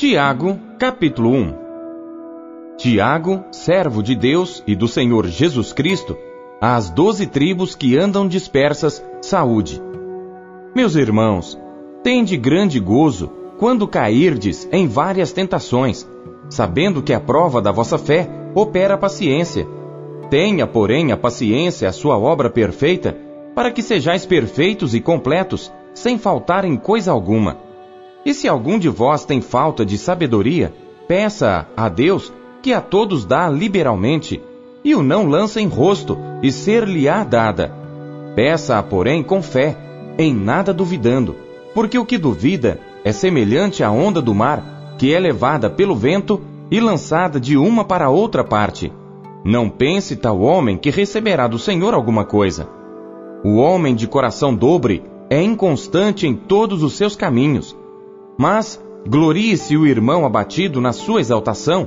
Tiago, capítulo 1 Tiago, servo de Deus e do Senhor Jesus Cristo, às doze tribos que andam dispersas, saúde. Meus irmãos, tende grande gozo quando cairdes em várias tentações, sabendo que a prova da vossa fé opera paciência. Tenha, porém, a paciência a sua obra perfeita, para que sejais perfeitos e completos, sem faltar em coisa alguma. E se algum de vós tem falta de sabedoria, peça a Deus, que a todos dá liberalmente, e o não lança em rosto, e ser-lhe-á dada. Peça-a, porém, com fé, em nada duvidando, porque o que duvida é semelhante à onda do mar, que é levada pelo vento e lançada de uma para outra parte. Não pense tal homem que receberá do Senhor alguma coisa. O homem de coração dobre é inconstante em todos os seus caminhos. Mas glorie-se o irmão abatido na sua exaltação,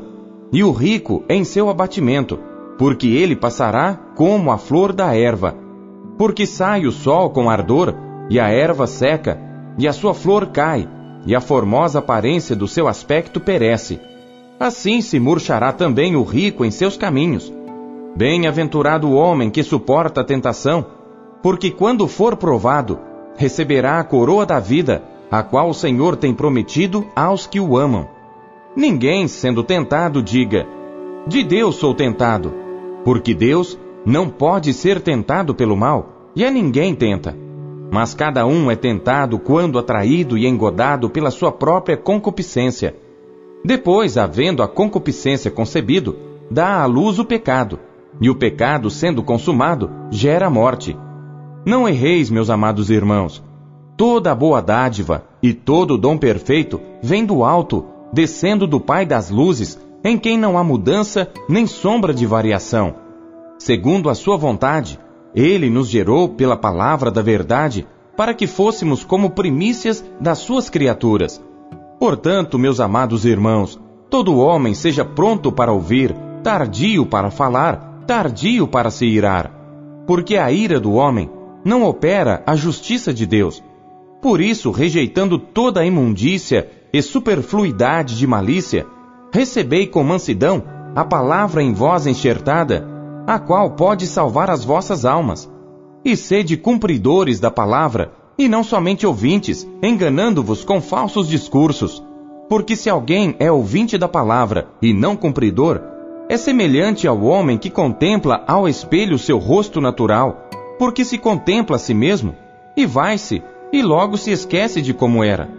e o rico em seu abatimento, porque ele passará como a flor da erva. Porque sai o sol com ardor, e a erva seca, e a sua flor cai, e a formosa aparência do seu aspecto perece. Assim se murchará também o rico em seus caminhos. Bem-aventurado o homem que suporta a tentação, porque quando for provado, receberá a coroa da vida, a qual o Senhor tem prometido aos que o amam. Ninguém, sendo tentado, diga: De Deus sou tentado, porque Deus não pode ser tentado pelo mal, e a ninguém tenta. Mas cada um é tentado quando atraído e engodado pela sua própria concupiscência. Depois, havendo a concupiscência concebido, dá à luz o pecado, e o pecado, sendo consumado, gera morte. Não erreis, meus amados irmãos. Toda boa dádiva e todo dom perfeito vem do alto, descendo do Pai das luzes, em quem não há mudança nem sombra de variação. Segundo a sua vontade, ele nos gerou pela palavra da verdade, para que fôssemos como primícias das suas criaturas. Portanto, meus amados irmãos, todo homem seja pronto para ouvir, tardio para falar, tardio para se irar. Porque a ira do homem não opera a justiça de Deus. Por isso, rejeitando toda a imundícia e superfluidade de malícia, recebei com mansidão a palavra em vós enxertada, a qual pode salvar as vossas almas. E sede cumpridores da palavra, e não somente ouvintes, enganando-vos com falsos discursos. Porque se alguém é ouvinte da palavra e não cumpridor, é semelhante ao homem que contempla ao espelho seu rosto natural porque se contempla a si mesmo, e vai-se, e logo se esquece de como era.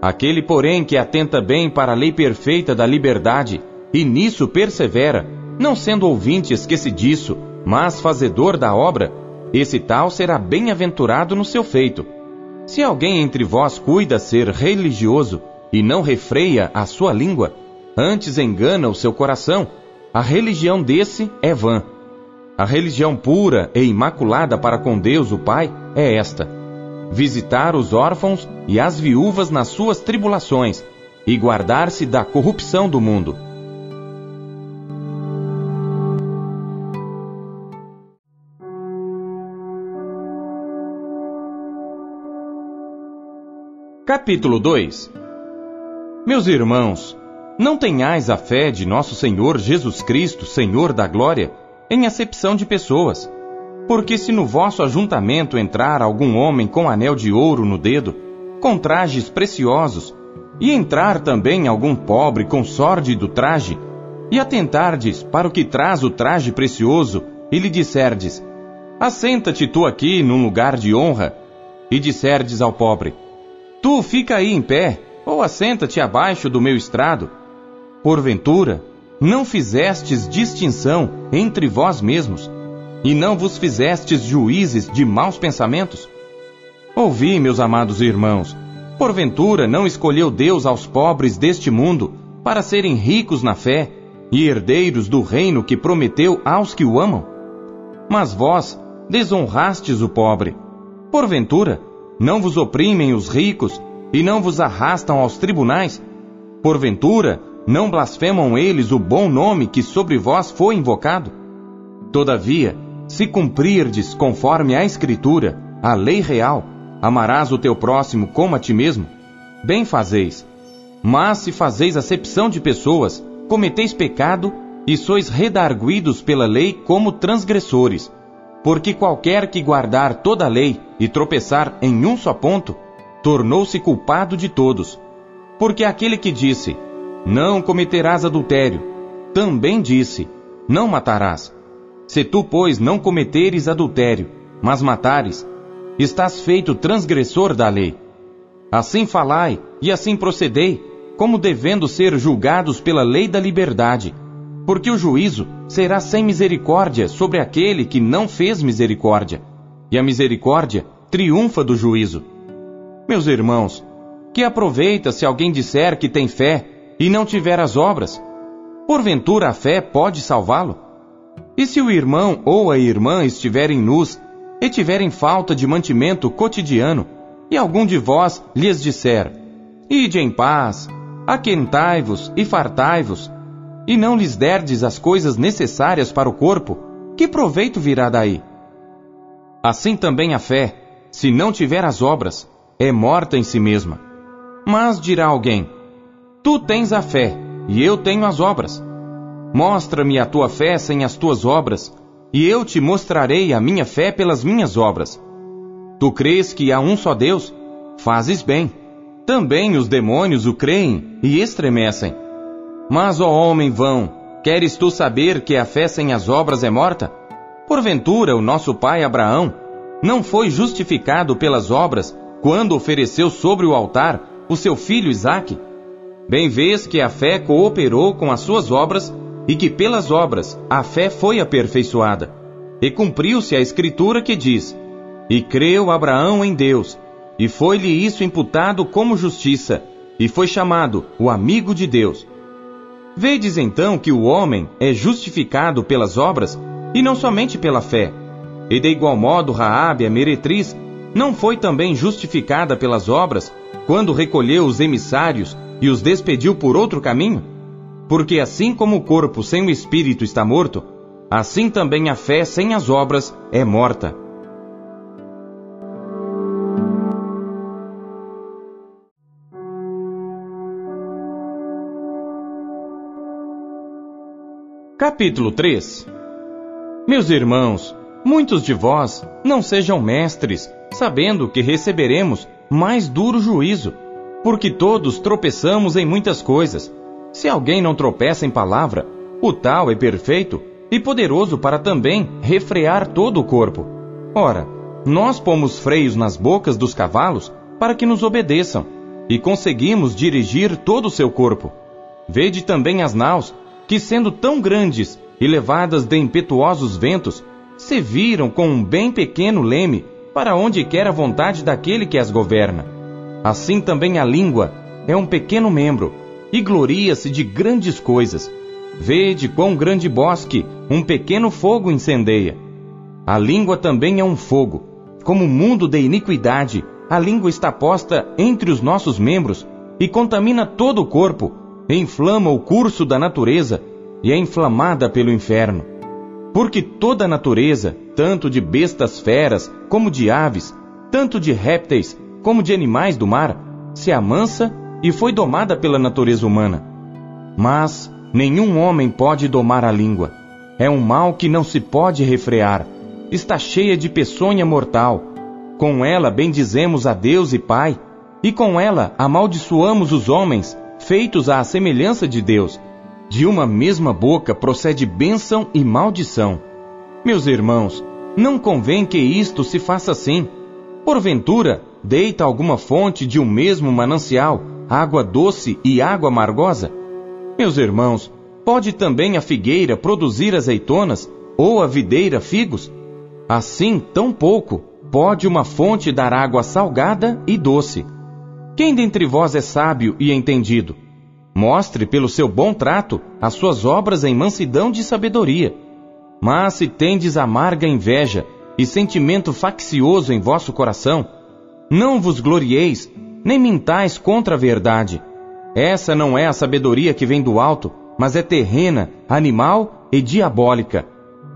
Aquele, porém, que atenta bem para a lei perfeita da liberdade, e nisso persevera, não sendo ouvinte esquecidiço, mas fazedor da obra, esse tal será bem-aventurado no seu feito. Se alguém entre vós cuida ser religioso e não refreia a sua língua, antes engana o seu coração, a religião desse é vã. A religião pura e imaculada para com Deus o Pai é esta: visitar os órfãos e as viúvas nas suas tribulações e guardar-se da corrupção do mundo. Capítulo 2 Meus irmãos, não tenhais a fé de nosso Senhor Jesus Cristo, Senhor da Glória, em acepção de pessoas. Porque se no vosso ajuntamento entrar algum homem com anel de ouro no dedo, com trajes preciosos, e entrar também algum pobre com sórdido traje, e atentardes para o que traz o traje precioso, e lhe disserdes: Assenta-te tu aqui num lugar de honra, e disserdes ao pobre: Tu fica aí em pé, ou assenta-te abaixo do meu estrado. Porventura, não fizestes distinção entre vós mesmos, e não vos fizestes juízes de maus pensamentos? Ouvi, meus amados irmãos, porventura não escolheu Deus aos pobres deste mundo para serem ricos na fé e herdeiros do reino que prometeu aos que o amam? Mas vós desonrastes o pobre. Porventura, não vos oprimem os ricos e não vos arrastam aos tribunais? Porventura, não blasfemam eles o bom nome que sobre vós foi invocado? Todavia, se cumprirdes conforme a Escritura, a lei real, amarás o teu próximo como a ti mesmo, bem fazeis. Mas se fazeis acepção de pessoas, cometeis pecado e sois redarguidos pela lei como transgressores. Porque qualquer que guardar toda a lei e tropeçar em um só ponto, tornou-se culpado de todos. Porque aquele que disse, não cometerás adultério, também disse, não matarás. Se tu, pois, não cometeres adultério, mas matares, estás feito transgressor da lei. Assim falai e assim procedei, como devendo ser julgados pela lei da liberdade, porque o juízo será sem misericórdia sobre aquele que não fez misericórdia, e a misericórdia triunfa do juízo. Meus irmãos, que aproveita se alguém disser que tem fé e não tiver as obras? Porventura a fé pode salvá-lo? E se o irmão ou a irmã estiverem nus e tiverem falta de mantimento cotidiano, e algum de vós lhes disser: Ide em paz, aquentai-vos e fartai-vos, e não lhes derdes as coisas necessárias para o corpo, que proveito virá daí? Assim também a fé, se não tiver as obras, é morta em si mesma. Mas dirá alguém: Tu tens a fé, e eu tenho as obras. Mostra-me a tua fé sem as tuas obras, e eu te mostrarei a minha fé pelas minhas obras. Tu crês que há um só Deus? Fazes bem. Também os demônios o creem e estremecem. Mas, ó homem vão, queres tu saber que a fé sem as obras é morta? Porventura, o nosso pai Abraão não foi justificado pelas obras quando ofereceu sobre o altar o seu filho Isaque? Bem vês que a fé cooperou com as suas obras e que pelas obras a fé foi aperfeiçoada. E cumpriu-se a escritura que diz: E creu Abraão em Deus, e foi-lhe isso imputado como justiça, e foi chamado o amigo de Deus. Vedes então que o homem é justificado pelas obras e não somente pela fé. E de igual modo Raabe, a meretriz, não foi também justificada pelas obras quando recolheu os emissários e os despediu por outro caminho? Porque assim como o corpo sem o espírito está morto, assim também a fé sem as obras é morta. Capítulo 3 Meus irmãos, muitos de vós não sejam mestres, sabendo que receberemos mais duro juízo, porque todos tropeçamos em muitas coisas. Se alguém não tropeça em palavra, o tal é perfeito e poderoso para também refrear todo o corpo. Ora, nós pomos freios nas bocas dos cavalos para que nos obedeçam, e conseguimos dirigir todo o seu corpo. Vede também as naus, que sendo tão grandes e levadas de impetuosos ventos, se viram com um bem pequeno leme para onde quer a vontade daquele que as governa. Assim também a língua é um pequeno membro, e gloria-se de grandes coisas. Vede quão grande bosque um pequeno fogo incendeia. A língua também é um fogo. Como mundo de iniquidade, a língua está posta entre os nossos membros e contamina todo o corpo, inflama o curso da natureza e é inflamada pelo inferno. Porque toda a natureza, tanto de bestas feras como de aves, tanto de répteis como de animais do mar, se amansa e foi domada pela natureza humana. Mas nenhum homem pode domar a língua. É um mal que não se pode refrear. Está cheia de peçonha mortal. Com ela bendizemos a Deus e Pai, e com ela amaldiçoamos os homens, feitos à semelhança de Deus. De uma mesma boca procede bênção e maldição. Meus irmãos, não convém que isto se faça assim. Porventura, deita alguma fonte de um mesmo manancial água doce e água amargosa? Meus irmãos, pode também a figueira produzir azeitonas ou a videira figos? Assim, tão pouco, pode uma fonte dar água salgada e doce. Quem dentre vós é sábio e entendido? Mostre pelo seu bom trato as suas obras em mansidão de sabedoria. Mas se tendes amarga inveja e sentimento faccioso em vosso coração, não vos glorieis nem mintais contra a verdade. Essa não é a sabedoria que vem do alto, mas é terrena, animal e diabólica.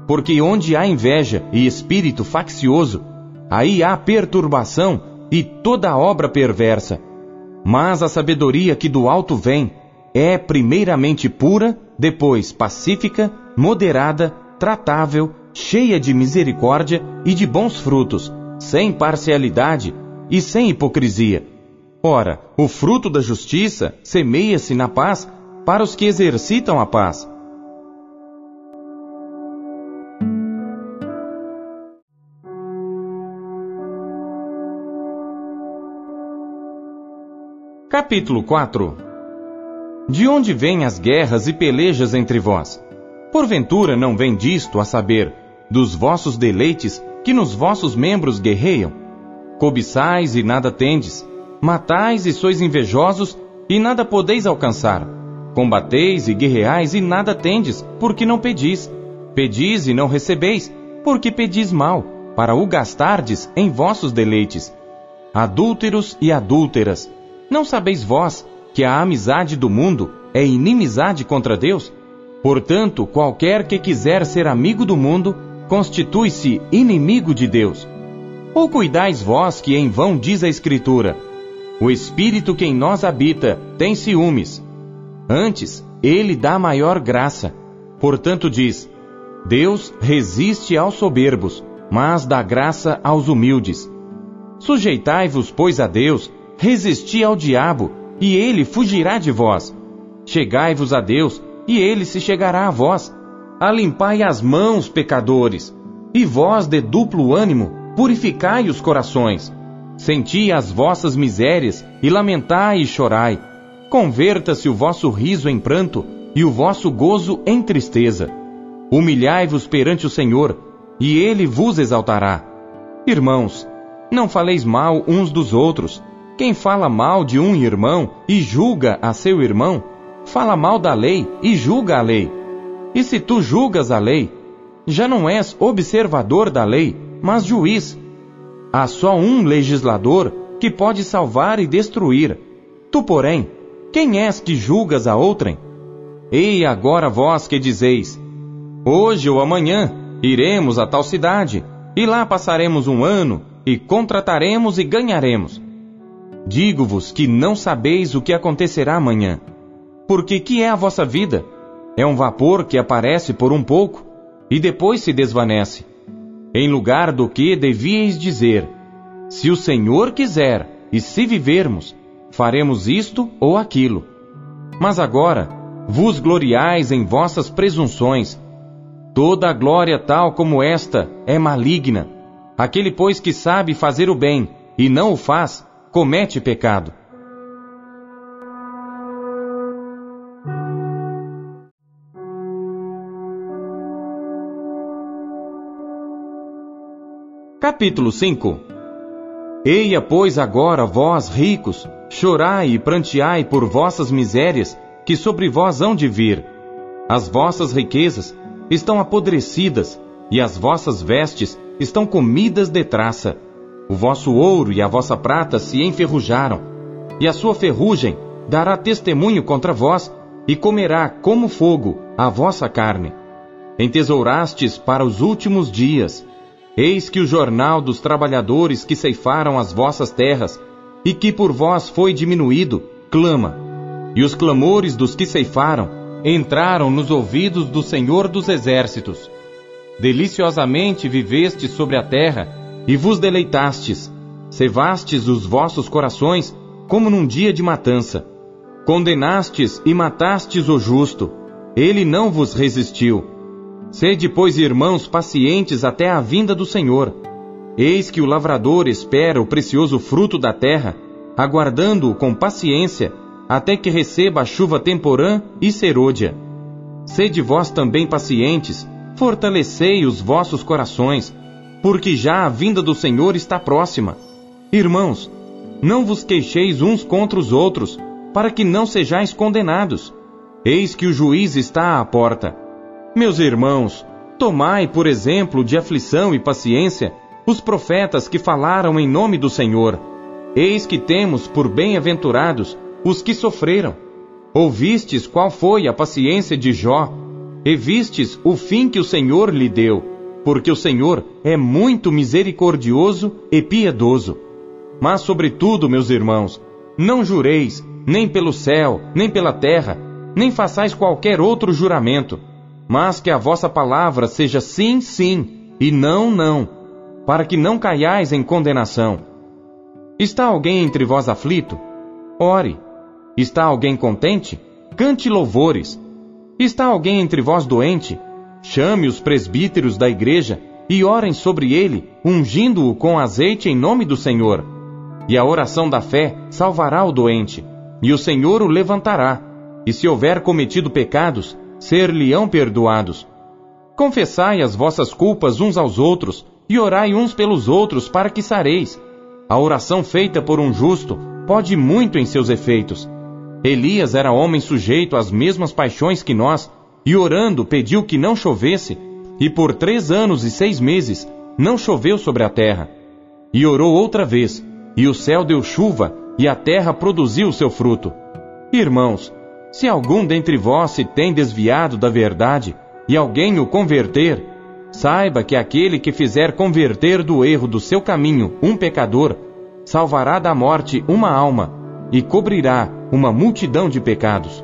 Porque onde há inveja e espírito faccioso, aí há perturbação e toda obra perversa. Mas a sabedoria que do alto vem é primeiramente pura, depois pacífica, moderada, tratável, cheia de misericórdia e de bons frutos, sem parcialidade e sem hipocrisia. Ora, o fruto da justiça semeia-se na paz para os que exercitam a paz. Capítulo 4 De onde vêm as guerras e pelejas entre vós? Porventura não vem disto, a saber, dos vossos deleites que nos vossos membros guerreiam? Cobiçais e nada tendes, matais e sois invejosos e nada podeis alcançar. Combateis e guerreais e nada tendes, porque não pedis. Pedis e não recebeis, porque pedis mal, para o gastardes em vossos deleites. Adúlteros e adúlteras, não sabeis vós que a amizade do mundo é inimizade contra Deus? Portanto, qualquer que quiser ser amigo do mundo, constitui-se inimigo de Deus. Ou cuidais vós que em vão diz a Escritura: O Espírito que em nós habita tem ciúmes. Antes, ele dá maior graça. Portanto, diz: Deus resiste aos soberbos, mas dá graça aos humildes. Sujeitai-vos, pois, a Deus Resisti ao diabo, e ele fugirá de vós. Chegai-vos a Deus, e ele se chegará a vós. Alimpai as mãos, pecadores, e vós de duplo ânimo, purificai os corações. Senti as vossas misérias, e lamentai e chorai. Converta-se o vosso riso em pranto, e o vosso gozo em tristeza. Humilhai-vos perante o Senhor, e ele vos exaltará. Irmãos, não faleis mal uns dos outros, quem fala mal de um irmão e julga a seu irmão, fala mal da lei e julga a lei. E se tu julgas a lei, já não és observador da lei, mas juiz. Há só um legislador que pode salvar e destruir. Tu, porém, quem és que julgas a outrem? Ei agora vós que dizeis: Hoje ou amanhã iremos a tal cidade, e lá passaremos um ano, e contrataremos e ganharemos. Digo-vos que não sabeis o que acontecerá amanhã. Porque que é a vossa vida? É um vapor que aparece por um pouco e depois se desvanece. Em lugar do que devíeis dizer: Se o Senhor quiser e se vivermos, faremos isto ou aquilo. Mas agora vos gloriais em vossas presunções. Toda a glória tal como esta é maligna. Aquele, pois, que sabe fazer o bem e não o faz, comete pecado. Capítulo 5 Eia, pois, agora, vós ricos, chorai e pranteai por vossas misérias, que sobre vós hão de vir. As vossas riquezas estão apodrecidas, e as vossas vestes estão comidas de traça. O vosso ouro e a vossa prata se enferrujaram, e a sua ferrugem dará testemunho contra vós, e comerá como fogo a vossa carne. Entesourastes para os últimos dias. Eis que o jornal dos trabalhadores que ceifaram as vossas terras, e que por vós foi diminuído, clama. E os clamores dos que ceifaram entraram nos ouvidos do Senhor dos Exércitos. Deliciosamente viveste sobre a terra, e vos deleitastes, cevastes os vossos corações como num dia de matança. Condenastes e matastes o justo, ele não vos resistiu. Sede, pois, irmãos, pacientes até a vinda do Senhor. Eis que o lavrador espera o precioso fruto da terra, aguardando-o com paciência, até que receba a chuva temporã e serôdia. Sede vós também pacientes, fortalecei os vossos corações, porque já a vinda do Senhor está próxima. Irmãos, não vos queixeis uns contra os outros, para que não sejais condenados. Eis que o juiz está à porta. Meus irmãos, tomai por exemplo de aflição e paciência os profetas que falaram em nome do Senhor. Eis que temos por bem-aventurados os que sofreram. Ouvistes qual foi a paciência de Jó, e vistes o fim que o Senhor lhe deu porque o Senhor é muito misericordioso e piedoso. Mas, sobretudo, meus irmãos, Não jureis, nem pelo céu, nem pela terra, nem façais qualquer outro juramento, mas que a vossa palavra seja sim, sim, e não, não, para que não caiais em condenação. Está alguém entre vós aflito? Ore. Está alguém contente? Cante louvores. Está alguém entre vós doente? Chame os presbíteros da igreja e orem sobre ele, ungindo-o com azeite em nome do Senhor. E a oração da fé salvará o doente, e o Senhor o levantará. E se houver cometido pecados, ser-lhe-ão perdoados. Confessai as vossas culpas uns aos outros, e orai uns pelos outros para que sareis. A oração feita por um justo pode muito em seus efeitos. Elias era homem sujeito às mesmas paixões que nós, e orando pediu que não chovesse, e por três anos e seis meses não choveu sobre a terra. E orou outra vez, e o céu deu chuva, e a terra produziu seu fruto. Irmãos, se algum dentre vós se tem desviado da verdade, e alguém o converter, saiba que aquele que fizer converter do erro do seu caminho um pecador, salvará da morte uma alma, e cobrirá uma multidão de pecados.